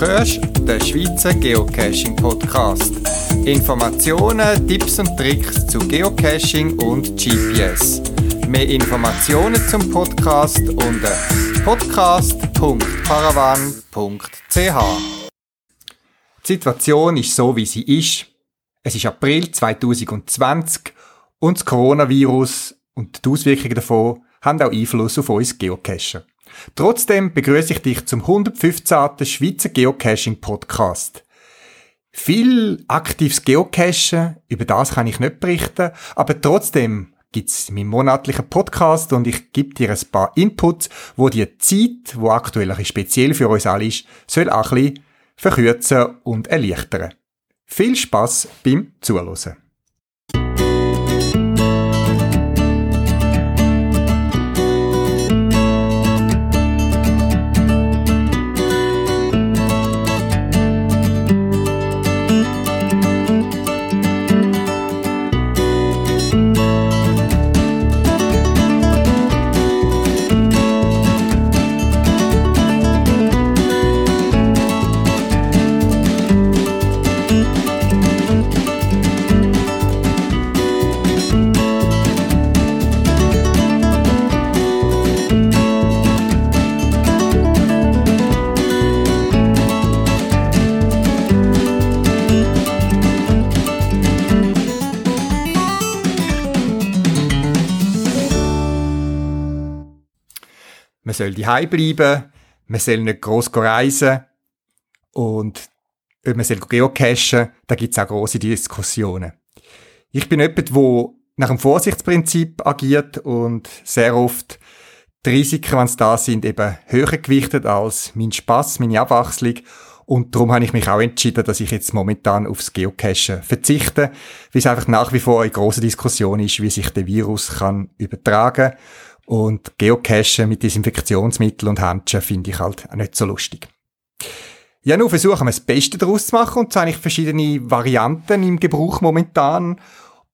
hörst den Schweizer Geocaching Podcast. Informationen, Tipps und Tricks zu Geocaching und GPS. Mehr Informationen zum Podcast unter podcast.paravan.ch. Die Situation ist so, wie sie ist. Es ist April 2020 und das Coronavirus und die Auswirkungen davon haben auch Einfluss auf uns Geocacher. Trotzdem begrüße ich dich zum 115. Schweizer Geocaching Podcast. Viel aktives Geocachen, über das kann ich nicht berichten, aber trotzdem gibt's meinen monatlichen Podcast und ich gebe dir ein paar Inputs, wo die Zeit, wo aktuell ein speziell für uns alle ist, soll auch ein bisschen verkürzen und erleichtern. Viel Spaß beim Zuhören. Soll daheim bleiben, man soll nicht gross reisen und man soll geocachen, da gibt es auch grosse Diskussionen. Ich bin jemand, der nach dem Vorsichtsprinzip agiert und sehr oft die Risiken, wenn es da sind, eben höher gewichtet als mein Spaß, meine Abwechslung. Und darum habe ich mich auch entschieden, dass ich jetzt momentan aufs Geocachen verzichte, weil es einfach nach wie vor eine große Diskussion ist, wie sich der Virus kann übertragen und Geocachen mit Desinfektionsmitteln und Handschuhen finde ich halt auch nicht so lustig. Ja, nur versuchen wir das Beste daraus zu machen und so habe ich verschiedene Varianten im Gebrauch momentan,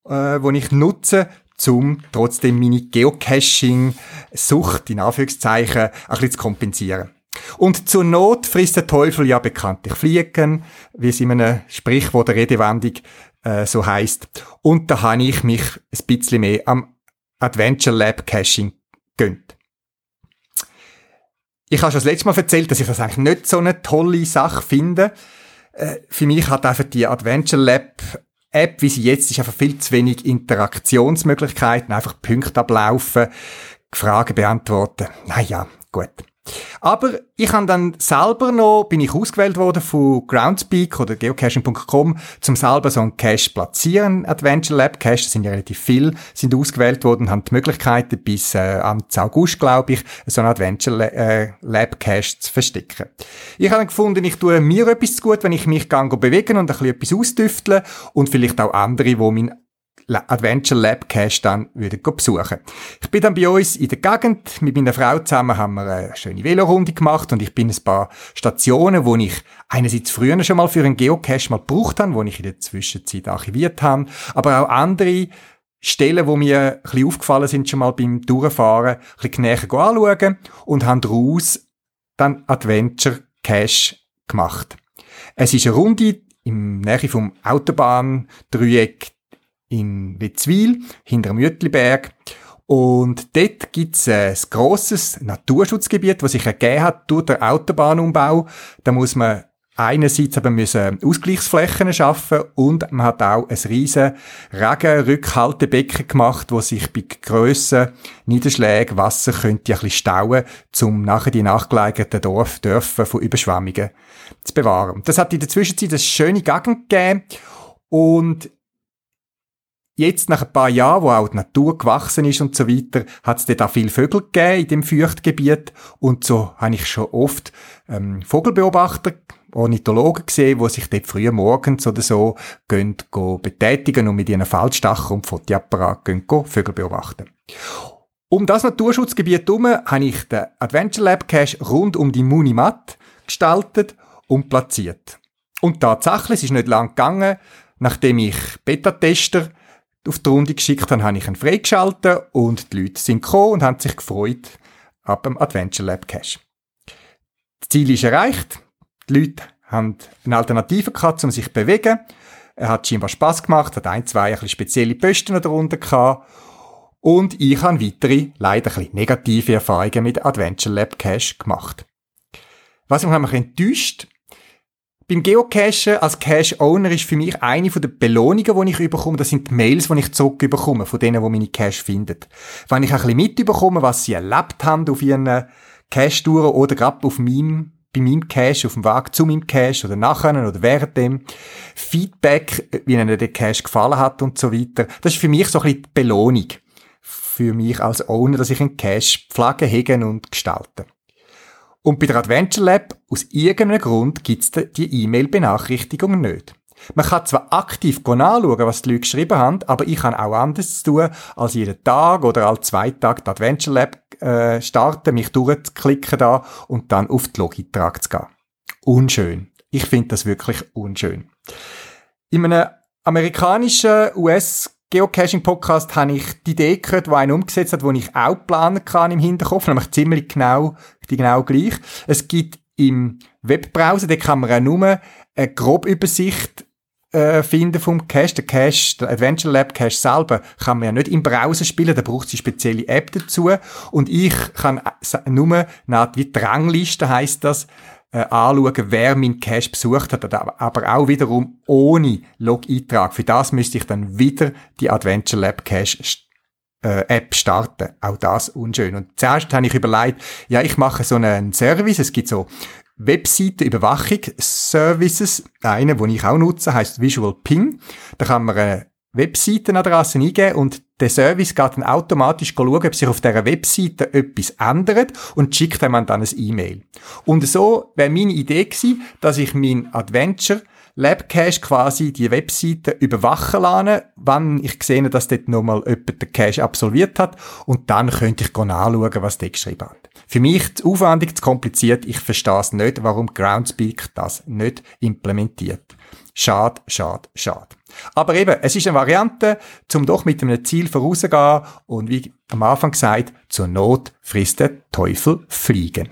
äh, wo ich nutze, um trotzdem meine Geocaching-Sucht, in Anführungszeichen, ein bisschen zu kompensieren. Und zur Not frisst der Teufel ja bekanntlich Fliegen, wie es in einem Sprichwort der Redewendung äh, so heißt. Und da habe ich mich ein bisschen mehr am Adventure Lab Caching gönnt. Ich habe schon das letzte Mal erzählt, dass ich das eigentlich nicht so eine tolle Sache finde. Äh, für mich hat einfach die Adventure Lab App, wie sie jetzt ist, einfach viel zu wenig Interaktionsmöglichkeiten, einfach Punkte ablaufen, Fragen beantworten. Naja, gut. Aber ich habe dann selber noch, bin ich ausgewählt worden von Groundspeak oder geocaching.com, zum selber so einen Cache platzieren, Adventure Lab Cache, das sind ja relativ viel, sind ausgewählt worden haben die Möglichkeiten bis äh, am August, glaube ich, so einen Adventure äh, Lab Cache zu verstecken. Ich habe gefunden, ich tue mir etwas zu gut, wenn ich mich gang bewegen und ein bisschen etwas austüfteln und vielleicht auch andere, die mein Adventure Lab Cache dann wieder besuchen. Ich bin dann bei uns in der Gegend, mit meiner Frau zusammen haben wir eine schöne Velorunde gemacht und ich bin ein paar Stationen, wo ich einerseits früher schon mal für einen Geocache mal gebraucht habe, wo ich in der Zwischenzeit archiviert habe, aber auch andere Stellen, wo mir ein bisschen aufgefallen sind, schon mal beim Durchfahren, ein bisschen näher anschauen und haben daraus dann Adventure Cache gemacht. Es ist eine Runde im Nähe vom Autobahndreieck in Witzwil, hinter dem Jütliberg. Und dort gibt's ein grosses Naturschutzgebiet, das sich ergeben hat durch den Autobahnumbau. Da muss man einerseits aber müssen Ausgleichsflächen schaffen und man hat auch ein riesen Regenrückhaltebecken gemacht, wo sich bei grössen Niederschlägen Wasser könnte ein bisschen stauen, um nachher die nachgelagerten Dorf, Dörfer von Überschwemmungen zu bewahren. Das hat in der Zwischenzeit eine schöne Gegend gegeben und Jetzt, nach ein paar Jahren, wo auch die Natur gewachsen ist und so weiter, hat es auch viele Vögel gegeben in dem Feuchtgebiet. Und so habe ich schon oft ähm, Vogelbeobachter, Ornithologen gesehen, die sich dort früh morgens oder so gehen, gehen betätigen und mit ihren Faltstachen und Fotoapparat gehen, gehen Vögel beobachten. Um das Naturschutzgebiet herum habe ich den Adventure Lab Cache rund um die Munimat gestaltet und platziert. Und tatsächlich, es ist nicht lang gegangen, nachdem ich Beta-Tester auf die Runde geschickt habe, habe ich ihn freigeschaltet und die Leute sind gekommen und haben sich gefreut ab dem Adventure Lab Cache. Das Ziel ist erreicht. Die Leute haben eine Alternative gehabt, um sich zu bewegen. Er hat scheinbar Spass gemacht, hat ein, zwei ein bisschen spezielle Posten darunter gehabt. Und ich habe weitere, leider ein negative Erfahrungen mit Adventure Lab Cache gemacht. Was mich nämlich enttäuscht, beim Geocachen als Cache-Owner ist für mich eine der Belohnungen, die ich überkomme, das sind die Mails, die ich zurückbekomme, von denen, die meine Cache finden. Wenn ich ein bisschen mitbekomme, was sie erlebt haben auf ihren Cache-Touren oder gerade auf meinem bei meinem Cache, auf dem Weg zu meinem Cache oder nachher oder während dem Feedback, wie ihnen der Cache gefallen hat und so weiter. Das ist für mich so ein bisschen die Belohnung für mich als Owner, dass ich einen Cache pflege, hegen und gestalte. Und bei der Adventure Lab, aus irgendeinem Grund, gibt's die E-Mail-Benachrichtigung nicht. Man kann zwar aktiv anschauen, was die Leute geschrieben haben, aber ich kann auch anders tun, als jeden Tag oder alle zwei Tage die Adventure Lab äh, starten, mich durchzuklicken da und dann auf die Logitrak zu gehen. Unschön. Ich finde das wirklich unschön. In einem amerikanischen US Geocaching-Podcast habe ich die Idee gehört, die einen umgesetzt hat, die ich auch planen kann im Hinterkopf, nämlich ziemlich genau, genau gleich. Es gibt im Webbrowser, da kann man auch nur eine grobe Übersicht äh, finden vom Cache. Der Cache, der Adventure Lab Cache selber kann man ja nicht im Browser spielen, da braucht es eine spezielle App dazu. Und ich kann nur nach wie Drangliste heisst das, äh, anschauen, wer mein Cache besucht hat, aber auch wiederum ohne Log-Eintrag. Für das müsste ich dann wieder die Adventure Lab Cache äh, App starten. Auch das unschön. Und zuerst habe ich überlegt, ja, ich mache so einen Service. Es gibt so Webseitenüberwachung-Services. Einer, den ich auch nutze, heißt Visual Ping. Da kann man eine Webseitenadresse eingeben und der Service geht dann automatisch schauen, ob sich auf dieser Webseite etwas ändert und schickt einem dann ein E-Mail. Und so wäre meine Idee gewesen, dass ich mein Adventure Lab Cache quasi die Webseite überwachen lasse, wann ich sehe, dass dort nochmal jemand den Cache absolviert hat und dann könnte ich anschauen, was der geschrieben hat. Für mich zu aufwendig, zu kompliziert, ich verstehe es nicht, warum Groundspeak das nicht implementiert. Schade, schade, schade. Aber eben, es ist eine Variante, zum doch mit einem Ziel vorauszugehen und wie am Anfang gesagt, zur Not frisst der Teufel fliegen.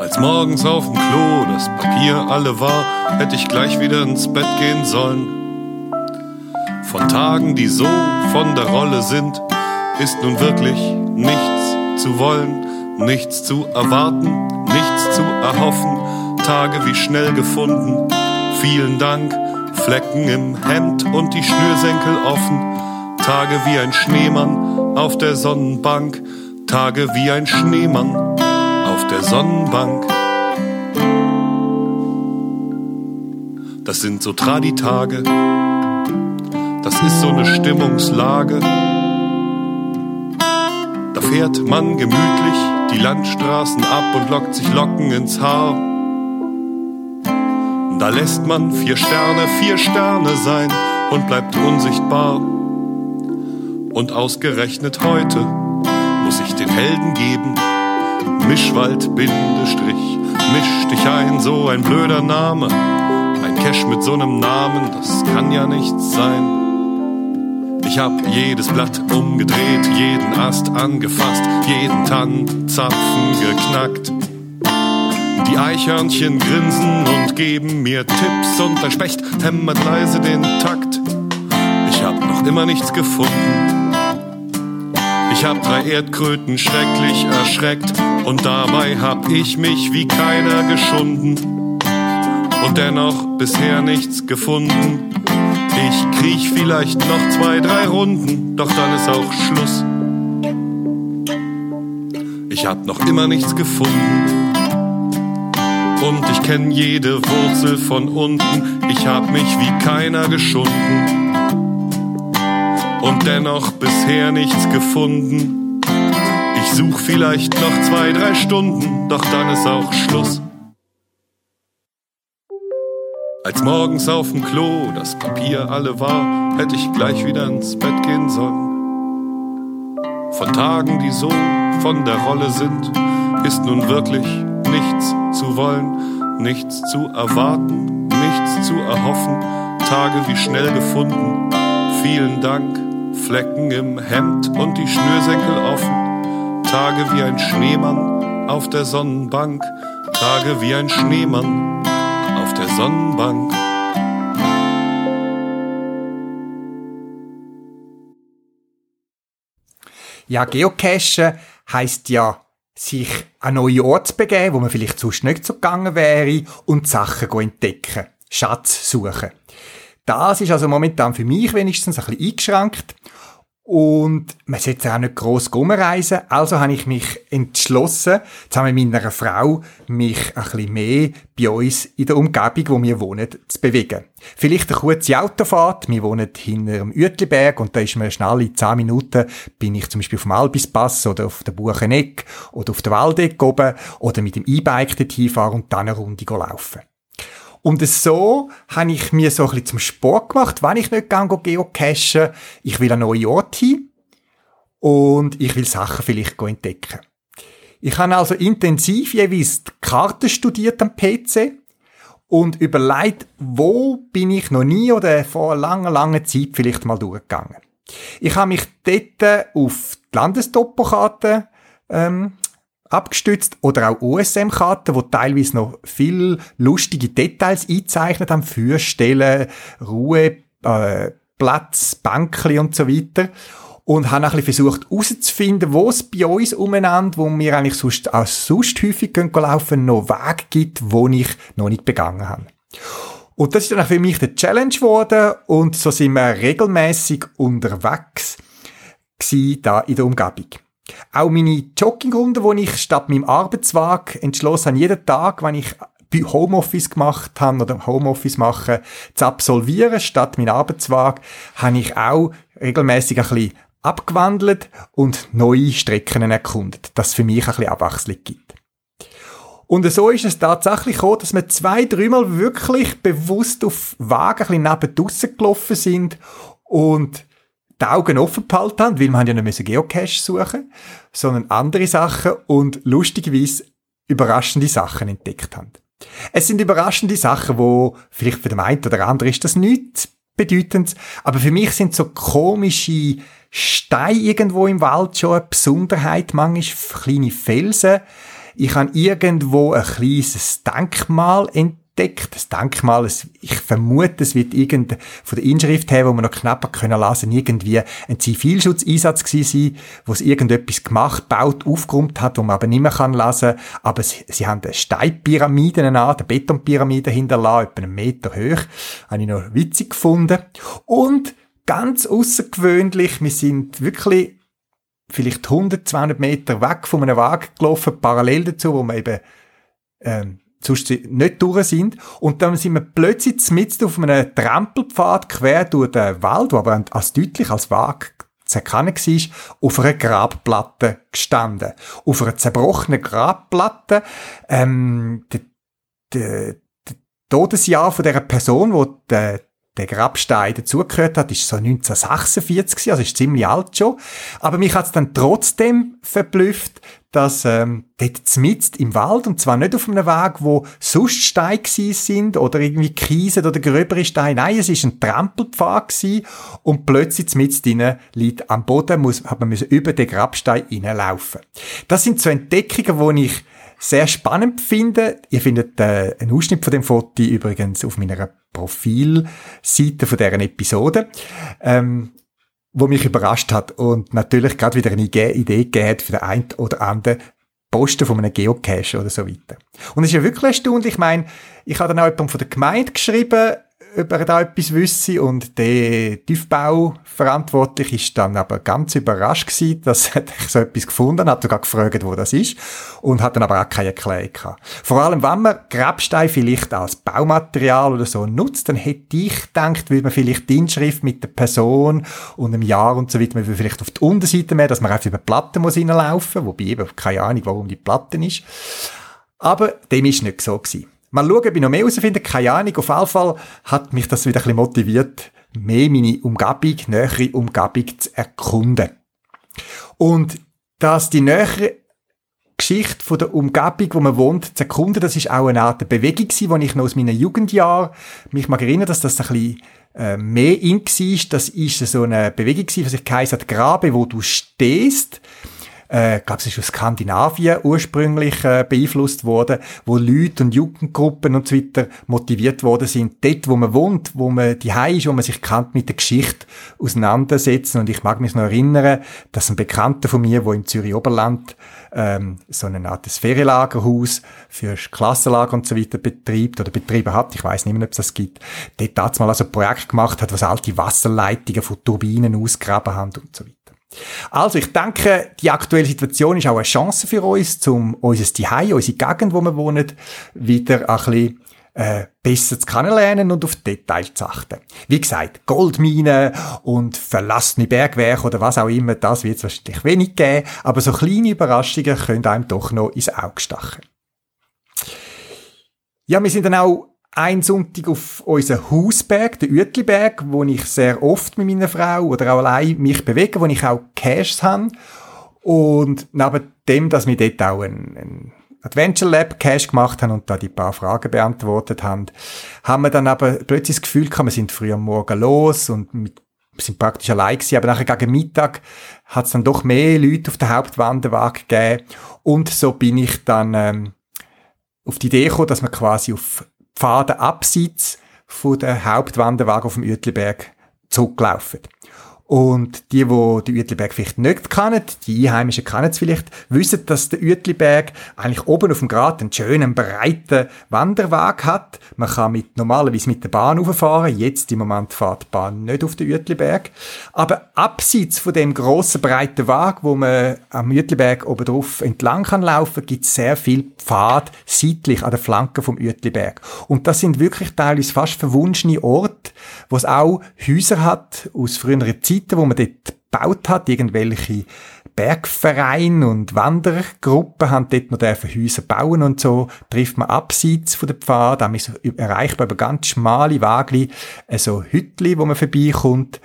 Als morgens auf dem Klo das Papier alle war, hätte ich gleich wieder ins Bett gehen sollen. Von Tagen, die so von der Rolle sind, ist nun wirklich nichts zu wollen, nichts zu erwarten, nichts zu erhoffen. Tage wie schnell gefunden, vielen Dank, Flecken im Hemd und die Schnürsenkel offen. Tage wie ein Schneemann auf der Sonnenbank, Tage wie ein Schneemann auf der Sonnenbank. Das sind so Traditage, das ist so eine Stimmungslage. Da fährt man gemütlich die Landstraßen ab und lockt sich Locken ins Haar. Da lässt man vier Sterne, vier Sterne sein und bleibt unsichtbar. Und ausgerechnet heute muss ich den Helden geben, Mischwald, Bindestrich, misch dich ein, so ein blöder Name. Ein Cash mit so einem Namen, das kann ja nichts sein. Ich hab jedes Blatt umgedreht, jeden Ast angefasst, jeden Tannenzapfen geknackt. Die Eichhörnchen grinsen und geben mir Tipps und der Specht hämmert leise den Takt. Ich hab noch immer nichts gefunden ich hab drei Erdkröten schrecklich erschreckt und dabei hab ich mich wie keiner geschunden und dennoch bisher nichts gefunden. Ich kriech vielleicht noch zwei, drei Runden, doch dann ist auch Schluss. Ich hab noch immer nichts gefunden. Und ich kenn jede Wurzel von unten, ich hab mich wie keiner geschunden und dennoch bisher nichts gefunden. Ich such vielleicht noch zwei, drei Stunden, doch dann ist auch Schluss. Als morgens auf dem Klo das Papier alle war, hätte ich gleich wieder ins Bett gehen sollen. Von Tagen, die so von der Rolle sind, ist nun wirklich nichts zu wollen, nichts zu erwarten, nichts zu erhoffen. Tage wie schnell gefunden. Vielen Dank Flecken im Hemd und die Schnürsenkel offen. Tage wie ein Schneemann auf der Sonnenbank. Tage wie ein Schneemann Sonnenbank. Ja, Geocachen heisst ja, sich an neue Orte zu begeben, wo man vielleicht sonst nicht so gegangen wäre und Sachen entdecken. Schatz suchen. Das ist also momentan für mich wenigstens ein bisschen eingeschränkt. Und man sollte auch nicht gross rumreisen. Also habe ich mich entschlossen, zusammen mit meiner Frau, mich ein bisschen mehr bei uns in der Umgebung, wo wir wohnen, zu bewegen. Vielleicht eine kurze Autofahrt. Wir wohnen hinter dem Uetliberg und da ist mir schnell in 10 Minuten bin ich zum Beispiel auf dem Albispass oder auf der Bucheneck oder auf der Waldeck oben oder mit dem E-Bike dorthin fahren und dann eine Runde laufen. Und so habe ich mir so ein bisschen zum Sport gemacht, wenn ich nicht gehe geocachen, ich will an neue Orte hin und ich will Sachen vielleicht entdecken. Ich habe also intensiv jeweils die Karten studiert am PC und überlegt, wo bin ich noch nie oder vor langer, langer Zeit vielleicht mal durchgegangen. Ich habe mich dort auf die Landestopokarte ähm, abgestützt oder auch OSM-Karten, wo teilweise noch viel lustige Details eingezeichnet haben für Stellen, Ruhe, äh, Platz, Bankli und so weiter. Und habe ein bisschen versucht herauszufinden, wo es bei uns umeinander, wo wir eigentlich sonst, auch sonst häufig gehen laufen, noch Wege gibt, wo ich noch nicht begangen habe. Und das ist dann auch für mich der Challenge geworden und so sind wir regelmäßig unterwegs gewesen, da in der Umgebung. Auch meine Joggingrunde, wo ich statt meinem Arbeitswag entschlossen habe, jeden Tag, wenn ich Homeoffice gemacht habe oder Homeoffice mache, zu absolvieren statt meinem Arbeitswag, habe ich auch regelmäßig ein bisschen abgewandelt und neue Strecken erkundet, dass es für mich ein bisschen Abwechslung gibt. Und so ist es tatsächlich gekommen, dass wir zwei, dreimal wirklich bewusst auf Wagen ein bisschen neben draussen gelaufen sind und die Augen offen behalten haben, weil wir ja nicht Geocache suchen sondern andere Sachen und lustigerweise überraschende Sachen entdeckt haben. Es sind überraschende Sachen, wo vielleicht für den einen oder anderen ist das nichts bedeutend, aber für mich sind so komische Steine irgendwo im Wald schon eine Besonderheit, manchmal kleine Felsen. Ich habe irgendwo ein kleines Denkmal entdeckt entdeckt, das Denkmal. Ich vermute, es wird irgend von der Inschrift her, wo man noch knapper können lesen, irgendwie ein Zivilschutzeinsatz gewesen sein, wo es irgendetwas gemacht, baut, aufgeräumt hat, wo man aber nicht mehr kann lesen. Aber sie, sie haben eine Steinpyramide an, eine Betonpyramide hinterlassen, etwa einen Meter hoch. Habe ich noch witzig gefunden. Und ganz außergewöhnlich, wir sind wirklich vielleicht 100, 200 Meter weg von einem Wagen gelaufen, parallel dazu, wo man eben ähm, sonst nicht durch sind. Und dann sind wir plötzlich mitten auf einem Trampelpfad quer durch den Wald, wo aber als deutlich als Wagen zu erkennen war, auf einer Grabplatte gestanden. Auf einer zerbrochenen Grabplatte, ähm, der, der, der Todesjahr von dieser Person, wo der, der Grabstein dazugehört hat, ist so 1946, also ist ziemlich alt schon. Aber mich hat es dann trotzdem verblüfft, dass ähm, dort mitten im Wald, und zwar nicht auf einem Weg, wo sonst Steine sind oder irgendwie Kiesen oder gröbere Steine. Nein, es ist ein Trampelpfad gewesen, und plötzlich mitten drinnen liegt am Boden, muss, hat man müssen über den Grabstein reinlaufen. Das sind so Entdeckungen, die ich sehr spannend finde. Ihr findet äh, einen Ausschnitt von dem Foto übrigens auf meiner Profilseite von deren Episode. Ähm, wo mich überrascht hat und natürlich gerade wieder eine Idee gegeben für den einen oder anderen Posten von einem Geocache oder so weiter. Und es ist ja wirklich erstaunlich, ich meine, ich habe dann auch jemanden von der Gemeinde geschrieben, ob er da etwas wüsste und der Tiefbauverantwortliche ist dann aber ganz überrascht gewesen, dass er so etwas gefunden hat, sogar gefragt, wo das ist und hat dann aber auch keine Erklärung gehabt. Vor allem, wenn man Grabstein vielleicht als Baumaterial oder so nutzt, dann hätte ich gedacht, würde man vielleicht die Inschrift mit der Person und dem Jahr und so weiter, man würde vielleicht auf die Unterseite mehr, dass man einfach über die Platte muss reinlaufen, wobei eben keine Ahnung, warum die Platte ist. Aber dem ist nicht so gewesen. Mal schauen, ob ich noch mehr herausfinde, keine Ahnung. Auf jeden Fall hat mich das wieder ein bisschen motiviert, mehr meine Umgebung, nähere Umgebung zu erkunden. Und dass die nähere Geschichte von der Umgebung, wo man wohnt, zu erkunden, das ist auch eine Art Bewegung die ich noch aus meinen Jugendjahren mich mag erinnern, dass das ein bisschen äh, mehr in war, das ist so eine Bewegung gewesen, was sich geheißen Grabe, wo du stehst äh, glaube, es ist aus Skandinavien ursprünglich äh, beeinflusst worden, wo Leute und Jugendgruppen und so weiter motiviert worden sind, dort, wo man wohnt, wo man die ist, wo man sich kennt, mit der Geschichte auseinandersetzen. Und ich mag mich noch erinnern, dass ein Bekannter von mir, wo im Zürich Oberland ähm, so eine Art Ferienlagerhaus für Klassenlager und so weiter betreibt oder betrieben hat, ich weiß nicht mehr, ob es das gibt, dort damals mal also ein Projekt gemacht hat, was alte Wasserleitungen von Turbinen ausgraben haben und so weiter. Also, ich denke, die aktuelle Situation ist auch eine Chance für uns, um unser Zuhause, unsere Gegend, wo wir wohnen, wieder ein bisschen äh, besser zu kennenlernen und auf Details zu achten. Wie gesagt, Goldminen und verlassene Bergwerke oder was auch immer, das wird es wahrscheinlich wenig geben, aber so kleine Überraschungen können einem doch noch ins Auge stachen. Ja, wir sind dann auch ein Sonntag auf unseren Hausberg, den Uetliberg, wo ich sehr oft mit meiner Frau oder auch allein mich bewege, wo ich auch Caches habe. Und neben dem, dass wir dort auch ein, ein Adventure Lab Cache gemacht haben und da die paar Fragen beantwortet haben, haben wir dann aber plötzlich das Gefühl gehabt, wir sind früh am Morgen los und mit, sind praktisch allein gewesen, aber nachher gegen Mittag hat es dann doch mehr Leute auf der Hauptwanderwaage gegeben und so bin ich dann ähm, auf die Idee gekommen, dass wir quasi auf Pfade abseits von der Hauptwanderwagen auf dem Uetliberg zurücklaufen. Und die, die den Uetliberg vielleicht nicht kennen, die Einheimischen kennen es vielleicht, wissen, dass der Uetliberg eigentlich oben auf dem Grat einen schönen, breiten Wanderweg hat. Man kann mit, normalerweise mit der Bahn rauffahren. Jetzt im Moment fährt die Bahn nicht auf den Uetliberg. Aber abseits von dem grossen, breiten Weg, wo man am Uetliberg oben drauf entlang kann laufen, gibt es sehr viel Pfad seitlich an der Flanke vom Uetliberg. Und das sind wirklich teilweise fast verwunschene Orte, wo es auch Häuser hat aus früheren Zeiten, Zeiten, wo man dort gebaut hat, irgendwelche Bergvereine und Wandergruppen haben dort noch Häuser bauen und so. Trifft man abseits von der Pfad, dann ist erreichbar über ganz schmale Wagli, so Hütli, wo man vorbeikommt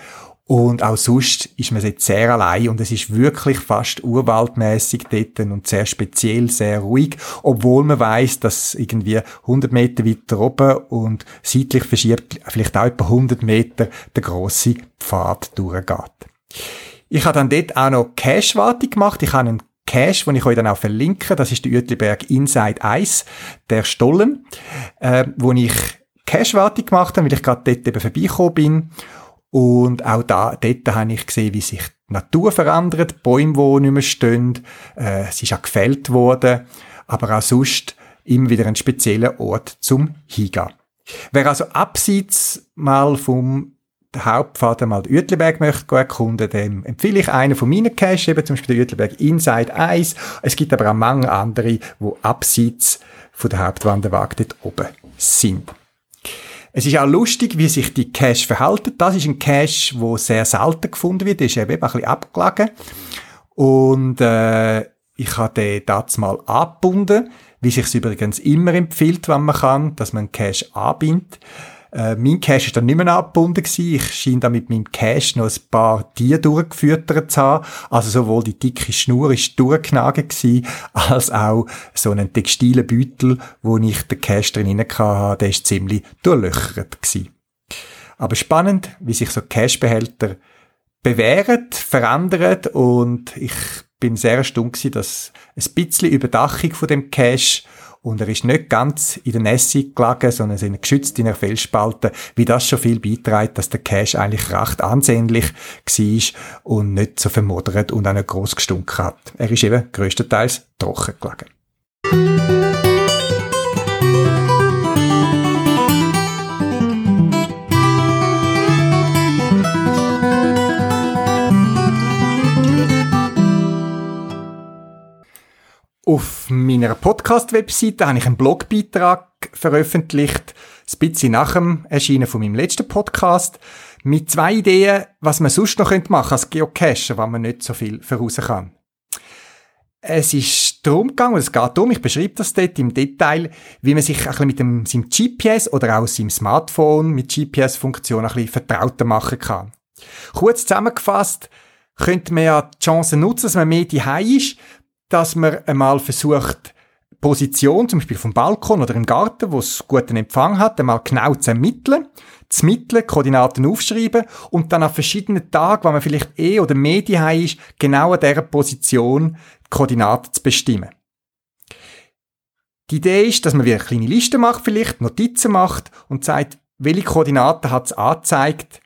und auch sonst ist man jetzt sehr allein und es ist wirklich fast urwaldmäßig dort und sehr speziell, sehr ruhig, obwohl man weiß, dass irgendwie 100 Meter weiter oben und seitlich verschiebt vielleicht auch etwa 100 Meter der große Pfad durchgeht. Ich habe dann dort auch noch Cache-Wartung gemacht. Ich habe einen Cache, den ich euch dann auch verlinke. Das ist der Uetliberg Inside Ice, der Stollen, äh, wo ich Cache-Wartung gemacht habe, weil ich gerade dort eben vorbeigekommen bin. Und auch da, dort habe ich gesehen, wie sich die Natur verändert, Bäume, die nicht mehr stehen, äh, es ist auch gefällt worden, aber auch sonst immer wieder ein spezieller Ort zum Hingehen. Wer also abseits mal vom Hauptpfad mal den Uetliberg möchte erkunden, dem empfehle ich einen von meinen Caches, eben zum Beispiel den Uetliberg Inside Eis. Es gibt aber auch mange andere, die abseits von der Hauptwanderwag dort oben sind. Es ist auch lustig, wie sich die Cache verhalten. Das ist ein Cache, wo sehr selten gefunden wird. Der ist eben ein bisschen abgelegen. Und äh, ich habe den das mal angebunden, wie sich übrigens immer empfiehlt, wenn man kann, dass man einen Cache anbindet. Äh, mein Cache ist dann nicht mehr abgebunden gewesen. Ich schien da mit meinem Cache noch ein paar Tiere durchgefüttert zu haben. Also sowohl die dicke Schnur ist durchgenagelt gewesen, als auch so einen textilen Beutel, wo ich den Cache drin hatte, der ist ziemlich durchlöchert gewesen. Aber spannend, wie sich so Cache-Behälter bewähren, verändern und ich bin sehr erstaunt gewesen, dass ein bisschen Überdachung von dem Cache und er ist nicht ganz in der Nässe gelegen, sondern sind geschützt in einer Felsspalte, wie das schon viel beiträgt, dass der Cache eigentlich recht ansehnlich war und nicht so vermodert und auch nicht gross gestunken hat. Er ist eben größtenteils trocken gelegen. Auf meiner Podcast-Webseite habe ich einen Blogbeitrag veröffentlicht, ein bisschen nach dem Erscheinen von meinem letzten Podcast, mit zwei Ideen, was man sonst noch machen könnte als Geocacher, wenn man nicht so viel voraus kann. Es ist darum gegangen, es geht darum, ich beschreibe das dort im Detail, wie man sich ein bisschen mit dem, seinem GPS oder auch seinem Smartphone mit GPS-Funktion ein bisschen vertrauter machen kann. Kurz zusammengefasst, könnte man ja die Chance nutzen, dass man mehr die ist, dass man einmal versucht, Position, zum Beispiel vom Balkon oder im Garten, wo es guten Empfang hat, einmal genau zu ermitteln, zu mitteln, Koordinaten aufschreiben und dann an verschiedenen Tagen, wo man vielleicht eh oder mehr die ist, genau an dieser Position die Koordinaten zu bestimmen. Die Idee ist, dass man wieder eine kleine Liste macht, vielleicht Notizen macht und sagt, welche Koordinaten hat es angezeigt,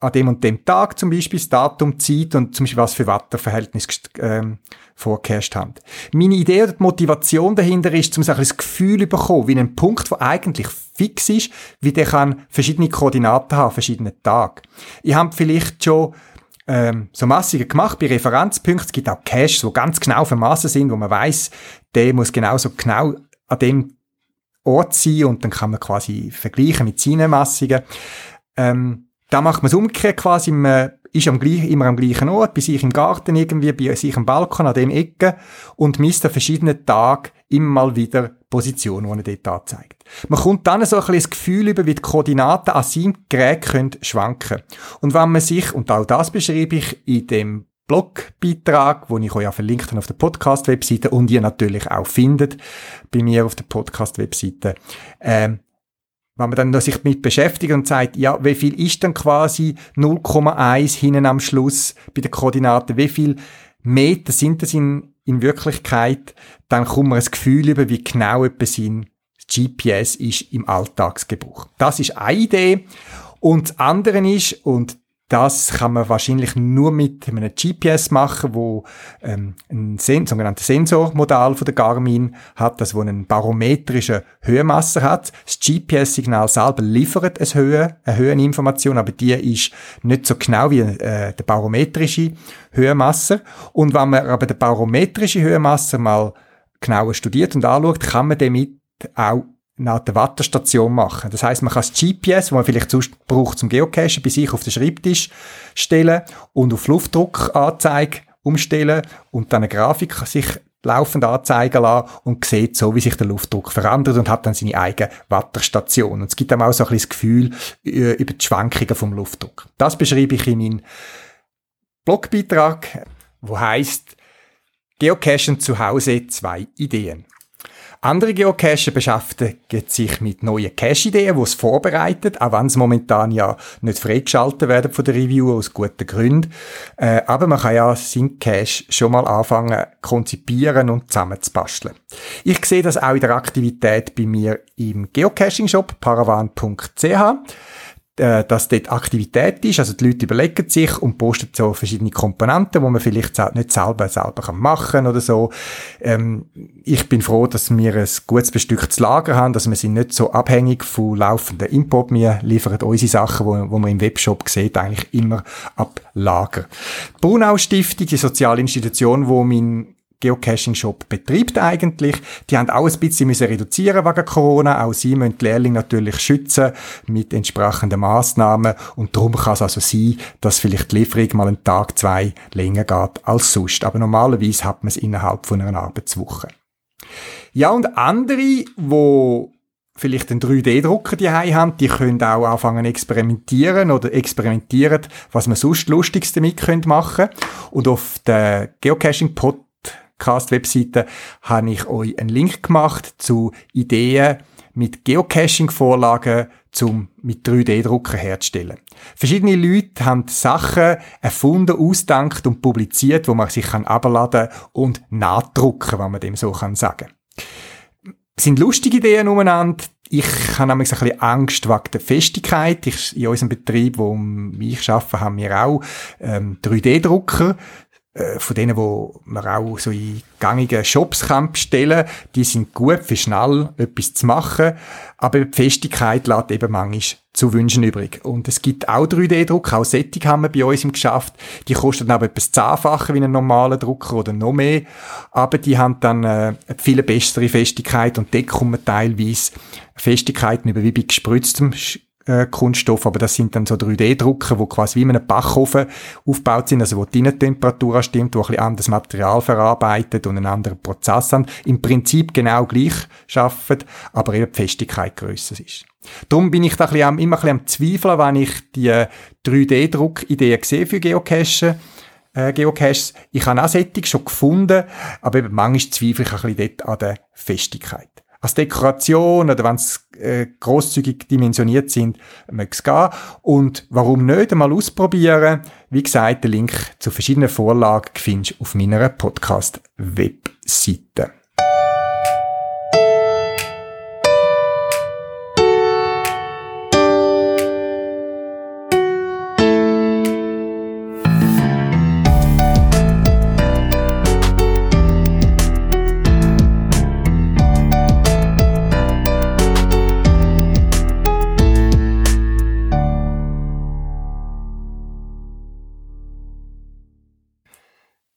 an dem und dem Tag zum Beispiel das Datum, Zeit und zum Beispiel was für Wetterverhältnis ähm, vorgeherrscht haben. Meine Idee oder die Motivation dahinter ist, um so ein Gefühl zu bekommen, wie ein Punkt, der eigentlich fix ist, wie der kann verschiedene Koordinaten haben, verschiedene Tage. Ich habe vielleicht schon ähm, so Massungen gemacht bei Referenzpunkten. Es gibt auch Caches, die ganz genau vermassen sind, wo man weiß, der muss genauso genau an dem Ort sein und dann kann man quasi vergleichen mit seinen Massungen. Ähm, da macht man es umgekehrt quasi, man ist am gleich, immer am gleichen Ort, bei sich im Garten irgendwie, bei sich im Balkon, an dem Ecke und misst an verschiedenen Tagen immer mal wieder Positionen, die er dort anzeigt. Man kommt dann so ein bisschen das Gefühl über, wie die Koordinaten an seinem Gerät können schwanken Und wenn man sich, und auch das beschreibe ich in dem Blogbeitrag, wo ich euch ja verlinkt habe auf der Podcast-Webseite und ihr natürlich auch findet bei mir auf der Podcast-Webseite, ähm, wenn man dann sich damit beschäftigt und sagt, ja, wie viel ist denn quasi 0,1 hinten am Schluss bei den Koordinaten, wie viel Meter sind das in, in Wirklichkeit, dann kommt man ein Gefühl über, wie genau etwas sein GPS ist im Alltagsgebrauch. Das ist eine Idee. Und das andere ist, und das kann man wahrscheinlich nur mit einem GPS machen, wo ähm, ein Sen sogenanntes Sensormodell von der Garmin hat, das wo einen barometrischen Höhenmasse hat. Das GPS-Signal selber liefert eine, Höhe, eine Höheninformation, aber die ist nicht so genau wie äh, der barometrische Höhenmasse. Und wenn man aber den barometrische Höhenmasse mal genauer studiert und anschaut, kann man damit auch nach der Watterstation machen. Das heißt, man kann das GPS, wo man vielleicht sonst braucht zum Geocachen, bei sich auf den Schreibtisch stellen und auf Luftdruckanzeige umstellen und dann eine Grafik sich laufend anzeigen lassen und sieht so, wie sich der Luftdruck verändert und hat dann seine eigene Watterstation. Und es gibt einem auch so ein bisschen das Gefühl äh, über die Schwankungen vom Luftdruck. Das beschreibe ich in meinem Blogbeitrag, wo heißt Geocachen zu Hause zwei Ideen. Andere Geocacher beschäftigen sich mit neuen Cache-Ideen, die es vorbereitet, auch wenn sie momentan ja nicht freigeschaltet werden von der Review aus guten Gründen. Äh, aber man kann ja seinen Cache schon mal anfangen konzipieren und zusammenzubasteln. Ich sehe das auch in der Aktivität bei mir im Geocaching-Shop paravan.ch äh, dass dort Aktivität ist. Also die Leute überlegen sich und posten so verschiedene Komponenten, wo man vielleicht nicht selber selber machen kann oder so. Ähm, ich bin froh, dass wir ein gutes bestücktes Lager haben, dass wir sind nicht so abhängig von laufenden Import. Wir liefern unsere Sachen, wo, wo man im Webshop sieht, eigentlich immer ab Lager. Brunau Stiftung, die soziale Institution, wo mein Geocaching-Shop betreibt eigentlich. Die haben auch ein bisschen müssen reduzieren wegen Corona. Auch sie müssen die Lehrlinge natürlich schützen mit entsprechenden Massnahmen. Und darum kann es also sein, dass vielleicht die Lieferung mal einen Tag, zwei länger geht als sonst. Aber normalerweise hat man es innerhalb von einer Arbeitswoche. Ja, und andere, wo vielleicht einen 3D-Drucker die haben, die können auch anfangen experimentieren oder experimentieren, was man sonst Lustiges damit machen können. Und auf der Geocaching-Pod Podcast-Webseite habe ich euch einen Link gemacht zu Ideen mit Geocaching-Vorlagen zum mit 3D-Drucker herzustellen. Verschiedene Leute haben Sachen erfunden, ausgedacht und publiziert, wo man sich kann abladen und nachdrucken, wenn man dem so kann sagen. Es sind lustige Ideen umeinander. Ich habe nämlich ein bisschen Angst wegen der Festigkeit. Ich, in unserem Betrieb, wo ich arbeite, haben wir auch ähm, 3D-Drucker äh, von denen, wo man auch so in gängigen Shops kann bestellen, die sind gut für schnell etwas zu machen, aber die Festigkeit lässt eben manchmal zu wünschen übrig. Und es gibt auch 3D-Druck, auch Setting haben wir bei uns im Geschäft, die kosten aber etwas zehnfacher wie ein normaler Drucker oder noch mehr, aber die haben dann äh, viel bessere Festigkeit. Und dort kommen teilweise Festigkeiten über wie bei gespritztem äh, Kunststoff, aber das sind dann so 3D-Drucker, wo quasi wie in einem Backofen aufgebaut sind, also wo die Innentemperatur stimmt, wo ein bisschen anderes Material verarbeitet und einen anderen Prozess haben. Im Prinzip genau gleich schaffen, aber eben die Festigkeit grösser ist. Darum bin ich da ein bisschen am, immer ein bisschen am Zweifeln, wenn ich die 3D-Druck-Ideen sehe für Geocachen. äh, Geocaches. Ich habe auch Sättig schon gefunden, aber eben manchmal zweifle ich ein bisschen dort an der Festigkeit. Als Dekoration oder wenn es äh, grosszügig dimensioniert sind, möge es gehen. Und warum nicht einmal ausprobieren? Wie gesagt, den Link zu verschiedenen Vorlagen findest du auf meiner Podcast-Webseite.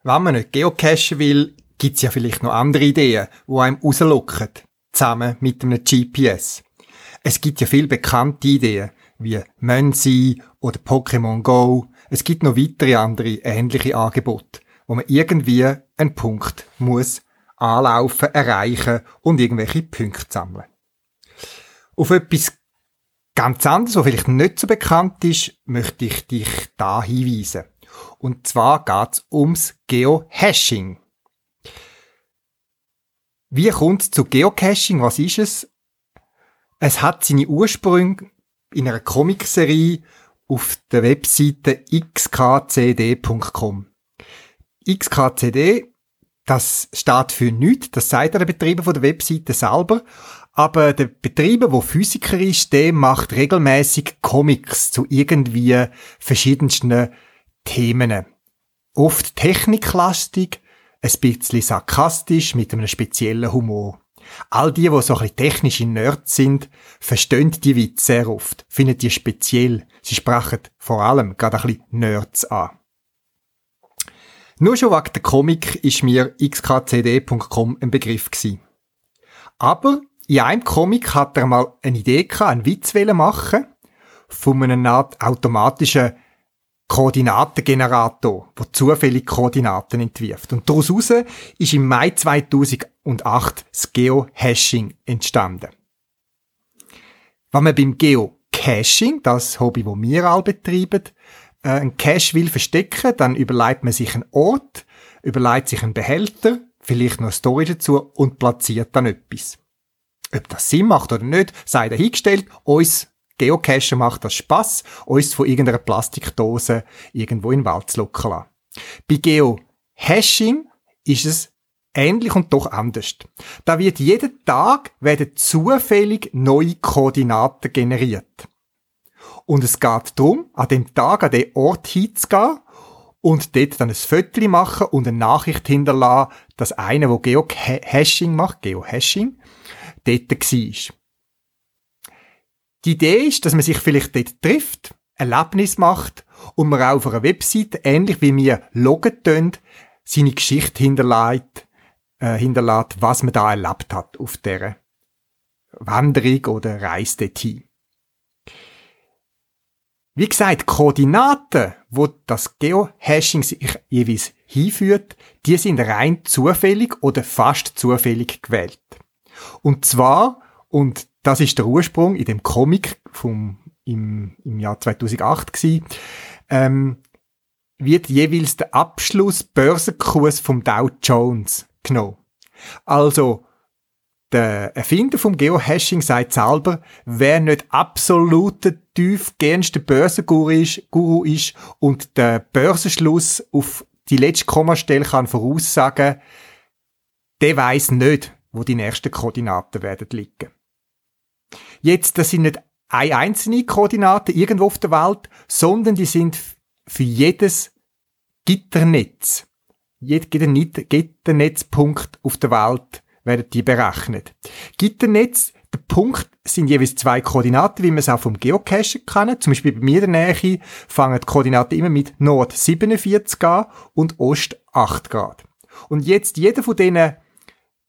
Wenn man nicht geocachen will, gibt's ja vielleicht noch andere Ideen, die einem rauslocken, zusammen mit einem GPS. Es gibt ja viel bekannte Ideen, wie Menzi oder Pokémon Go. Es gibt noch weitere andere ähnliche Angebote, wo man irgendwie einen Punkt muss anlaufen, erreichen und irgendwelche Punkte sammeln. Auf etwas ganz anderes, was vielleicht nicht so bekannt ist, möchte ich dich da hinweisen. Und zwar geht's ums Geohashing. Wie kommt zu Geocaching? Was ist es? Es hat seine Ursprünge in einer Comicserie auf der Webseite xkcd.com. XKCD, das steht für nichts, das sagt der Betreiber von der Webseite selber, aber der Betreiber, der Physiker ist, der macht regelmäßig Comics zu irgendwie verschiedensten Themen. Oft techniklastig, ein bisschen sarkastisch, mit einem speziellen Humor. All die, die so ein bisschen technische Nerds sind, verstehen die Witze sehr oft, finden die speziell. Sie sprechen vor allem gerade ein bisschen Nerds an. Nur schon wegen der Comic ist mir xkcd.com ein Begriff gewesen. Aber in einem Comic hat er mal eine Idee gehabt, einen Witz machen von einem Art automatischen Koordinatengenerator, der zufällig Koordinaten entwirft. Und daraus ist im Mai 2008 das Geohashing entstanden. Wenn man beim Geocaching, das Hobby, das wir alle betreiben, äh, einen Cache will verstecken, dann überlegt man sich einen Ort, überlegt sich einen Behälter, vielleicht noch eine Story dazu und platziert dann etwas. Ob das Sinn macht oder nicht, sei dahingestellt. Uns Geocachen macht das Spaß, uns von irgendeiner Plastikdose irgendwo in den Wald zu locken Bei Geohashing ist es ähnlich und doch anders. Da wird jeden Tag werden zufällig neue Koordinaten generiert. Und es geht darum, an dem Tag an den Ort hinzugehen und dort dann ein Foto machen und eine Nachricht hinterlassen, dass einer, der Geohashing macht, Geohashing, dort war. Die Idee ist, dass man sich vielleicht dort trifft, Erlebnis macht und man auch auf einer Webseite, ähnlich wie wir loggen tun, seine Geschichte hinterlässt, äh, hinterlässt, was man da erlebt hat auf der Wanderung oder Reise dorthin. Wie gesagt, Koordinaten, wo das Geohashing sich jeweils hinführt, die sind rein zufällig oder fast zufällig gewählt. Und zwar, und das ist der Ursprung in dem Comic vom, im, im Jahr 2008 gewesen, ähm, wird jeweils der Abschluss Börsenkurs vom Dow Jones genommen. Also, der Erfinder vom Geohashing sagt selber, wer nicht absoluter tiefgehendster Börsenguru ist, Guru ist und der Börsenschluss auf die letzte Kommastelle kann voraussagen, der weiß nicht, wo die nächsten Koordinaten werden liegen. Jetzt, das sind nicht eine einzelne Koordinate irgendwo auf der Welt, sondern die sind für jedes Gitternetz, jeder Gitternetzpunkt auf der Welt werden die berechnet. Gitternetz, der Punkt sind jeweils zwei Koordinaten, wie man es auch vom Geocachen kann. Zum Beispiel bei mir in der Nähe fangen die Koordinaten immer mit Nord 47 an und Ost 8 Grad. Und jetzt jeder von diesen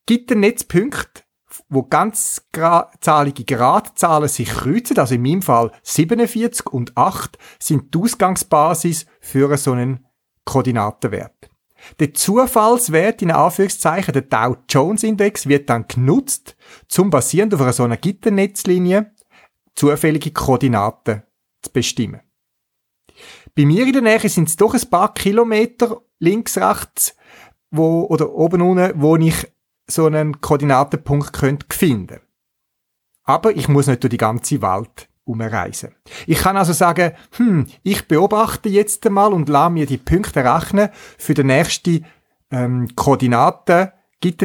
Gitternetzpunkten wo ganz zahlige Gradzahlen sich kreuzen, also in meinem Fall 47 und 8 sind die Ausgangsbasis für so einen Koordinatenwert. Der Zufallswert in Anführungszeichen, der Dow Jones Index, wird dann genutzt, zum basierend auf einer so einer Gitternetzlinie zufällige Koordinaten zu bestimmen. Bei mir in der Nähe sind es doch ein paar Kilometer links, rechts, wo, oder oben unten, wo ich so einen Koordinatenpunkt könnte finden. Aber ich muss nicht durch die ganze Welt umreisen. Ich kann also sagen, hm, ich beobachte jetzt einmal und lasse mir die Punkte rechnen für den nächsten ähm, Koordinaten gibt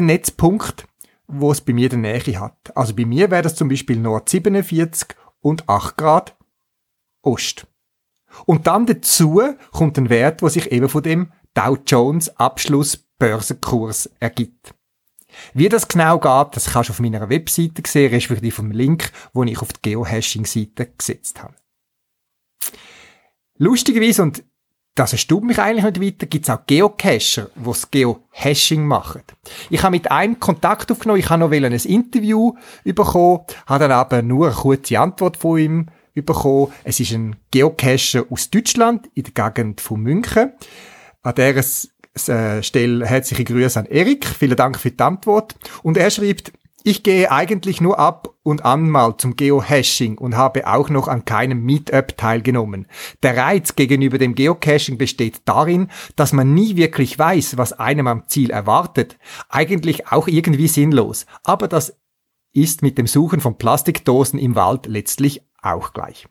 wo es bei mir der Nähe hat. Also bei mir wäre das zum Beispiel Nord 47 und 8 Grad Ost. Und dann dazu kommt ein Wert, wo sich eben von dem Dow Jones Abschluss Börsenkurs ergibt. Wie das genau geht, das kannst du auf meiner Webseite sehen, respektive vom Link, wo ich auf die Geohashing-Seite gesetzt habe. Lustigerweise, und das erstaunt mich eigentlich nicht weiter, gibt es auch Geocacher, die das Geohashing machen. Ich habe mit einem Kontakt aufgenommen, ich habe noch ein Interview bekommen, habe dann aber nur eine kurze Antwort von ihm bekommen. Es ist ein Geocacher aus Deutschland, in der Gegend von München. An der äh, Stelle herzliche Grüße an Erik. Vielen Dank für die Antwort. Und er schreibt, ich gehe eigentlich nur ab und an mal zum Geohashing und habe auch noch an keinem Meetup teilgenommen. Der Reiz gegenüber dem Geocaching besteht darin, dass man nie wirklich weiß, was einem am Ziel erwartet. Eigentlich auch irgendwie sinnlos. Aber das ist mit dem Suchen von Plastikdosen im Wald letztlich auch gleich.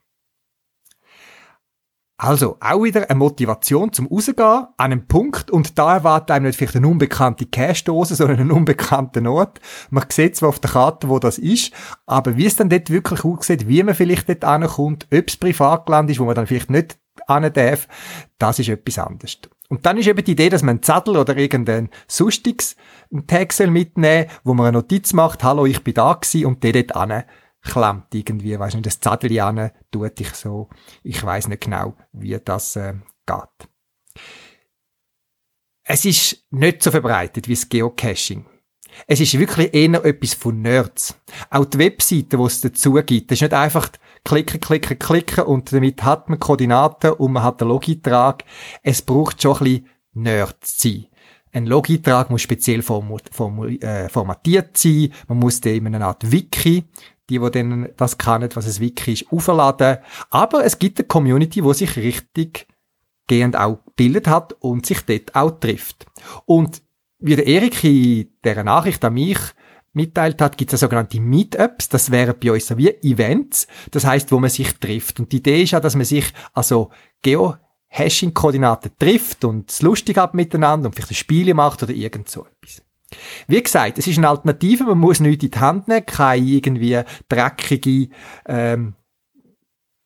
Also, auch wieder eine Motivation zum Rausgehen an einem Punkt und da erwartet einem nicht vielleicht eine unbekannte Cache-Dose, sondern einen unbekannten Ort. Man sieht zwar auf der Karte, wo das ist, aber wie es dann dort wirklich aussieht, wie man vielleicht dort ankommt, ob es Privatland ist, wo man dann vielleicht nicht an darf, das ist etwas anderes. Und dann ist eben die Idee, dass man einen Zettel oder irgendein sonstiges Tag mitnehmen wo man eine Notiz macht, hallo, ich bin da gewesen und der dort an klemmt irgendwie, weiß nicht, das Zettel tut ich so. Ich weiß nicht genau, wie das äh, geht. Es ist nicht so verbreitet wie das Geocaching. Es ist wirklich eher etwas von Nerds. Auch die Webseite, die es dazu gibt, das ist nicht einfach klicken, klicken, klicken und damit hat man Koordinaten und man hat einen Logitrag. Es braucht schon ein bisschen Nerds sein. Ein Logitrag muss speziell äh, formatiert sein. Man muss den in einer Art Wiki die, die dann das kennen, was es Wiki ist, aufladen. Aber es gibt eine Community, wo sich richtig gehend auch gebildet hat und sich dort auch trifft. Und wie der Erik in dieser Nachricht an mich mitteilt hat, gibt es sogenannte Meetups. Das wären bei uns so wie Events. Das heißt, wo man sich trifft. Und die Idee ist ja, dass man sich also Geo-Hashing-Koordinaten trifft und es lustig hat miteinander und vielleicht Spiele macht oder irgend so etwas. Wie gesagt, es ist eine Alternative, man muss nichts in die Hand nehmen, keine irgendwie dreckige ähm,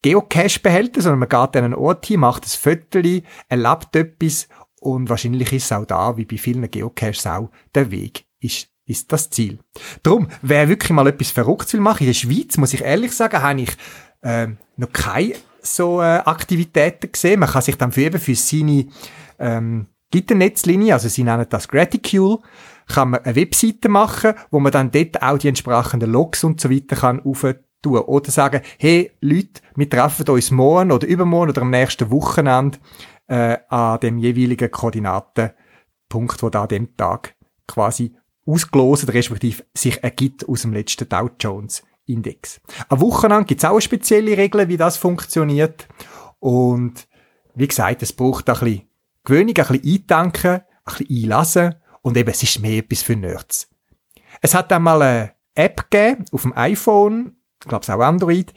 Geocache-Behälter, sondern man geht an einen Ort hin, macht ein Foto, erlebt etwas und wahrscheinlich ist es auch da, wie bei vielen Geocaches auch, der Weg ist, ist das Ziel. Drum, wer wirklich mal etwas Verrücktes will machen, in der Schweiz, muss ich ehrlich sagen, habe ich äh, noch keine so äh, Aktivitäten gesehen. Man kann sich dann für eben für seine ähm, Gitternetzlinie, also sie nennen das Graticule, kann man eine Webseite machen, wo man dann dort auch die entsprechenden Logs und so weiter kann tun. Oder sagen, hey Leute, wir treffen uns morgen oder übermorgen oder am nächsten Wochenende äh, an dem jeweiligen Koordinatenpunkt, wo da an dem Tag quasi ausgelost respektive sich ergibt aus dem letzten Dow Jones Index. Am Wochenende gibt es auch eine spezielle Regel, wie das funktioniert. Und wie gesagt, es braucht ein bisschen Gewöhnung, ein bisschen eintanken, ein bisschen einlassen und eben, es ist mehr etwas für Nerds. Es hat dann mal eine App gegeben auf dem iPhone, ich glaube es auch Android,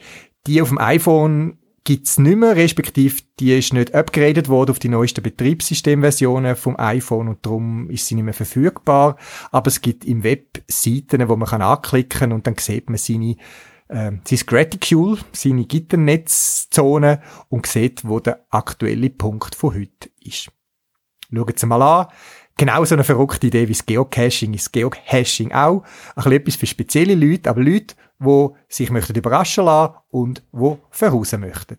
die auf dem iPhone gibt's nicht mehr, respektive die ist nicht upgraded worden auf die neuesten Betriebssystemversionen vom iPhone und darum ist sie nicht mehr verfügbar. Aber es gibt im Web Seiten, wo man kann anklicken und dann sieht man seine äh, sein Graticule, seine Gitternetzzone und sieht, wo der aktuelle Punkt von heute ist. Schauen Sie mal an. Genau so eine verrückte Idee wie das Geocaching ist Geocaching auch. Ein bisschen etwas für spezielle Leute, aber Leute, die sich möchten überraschen lassen und die voraus möchten.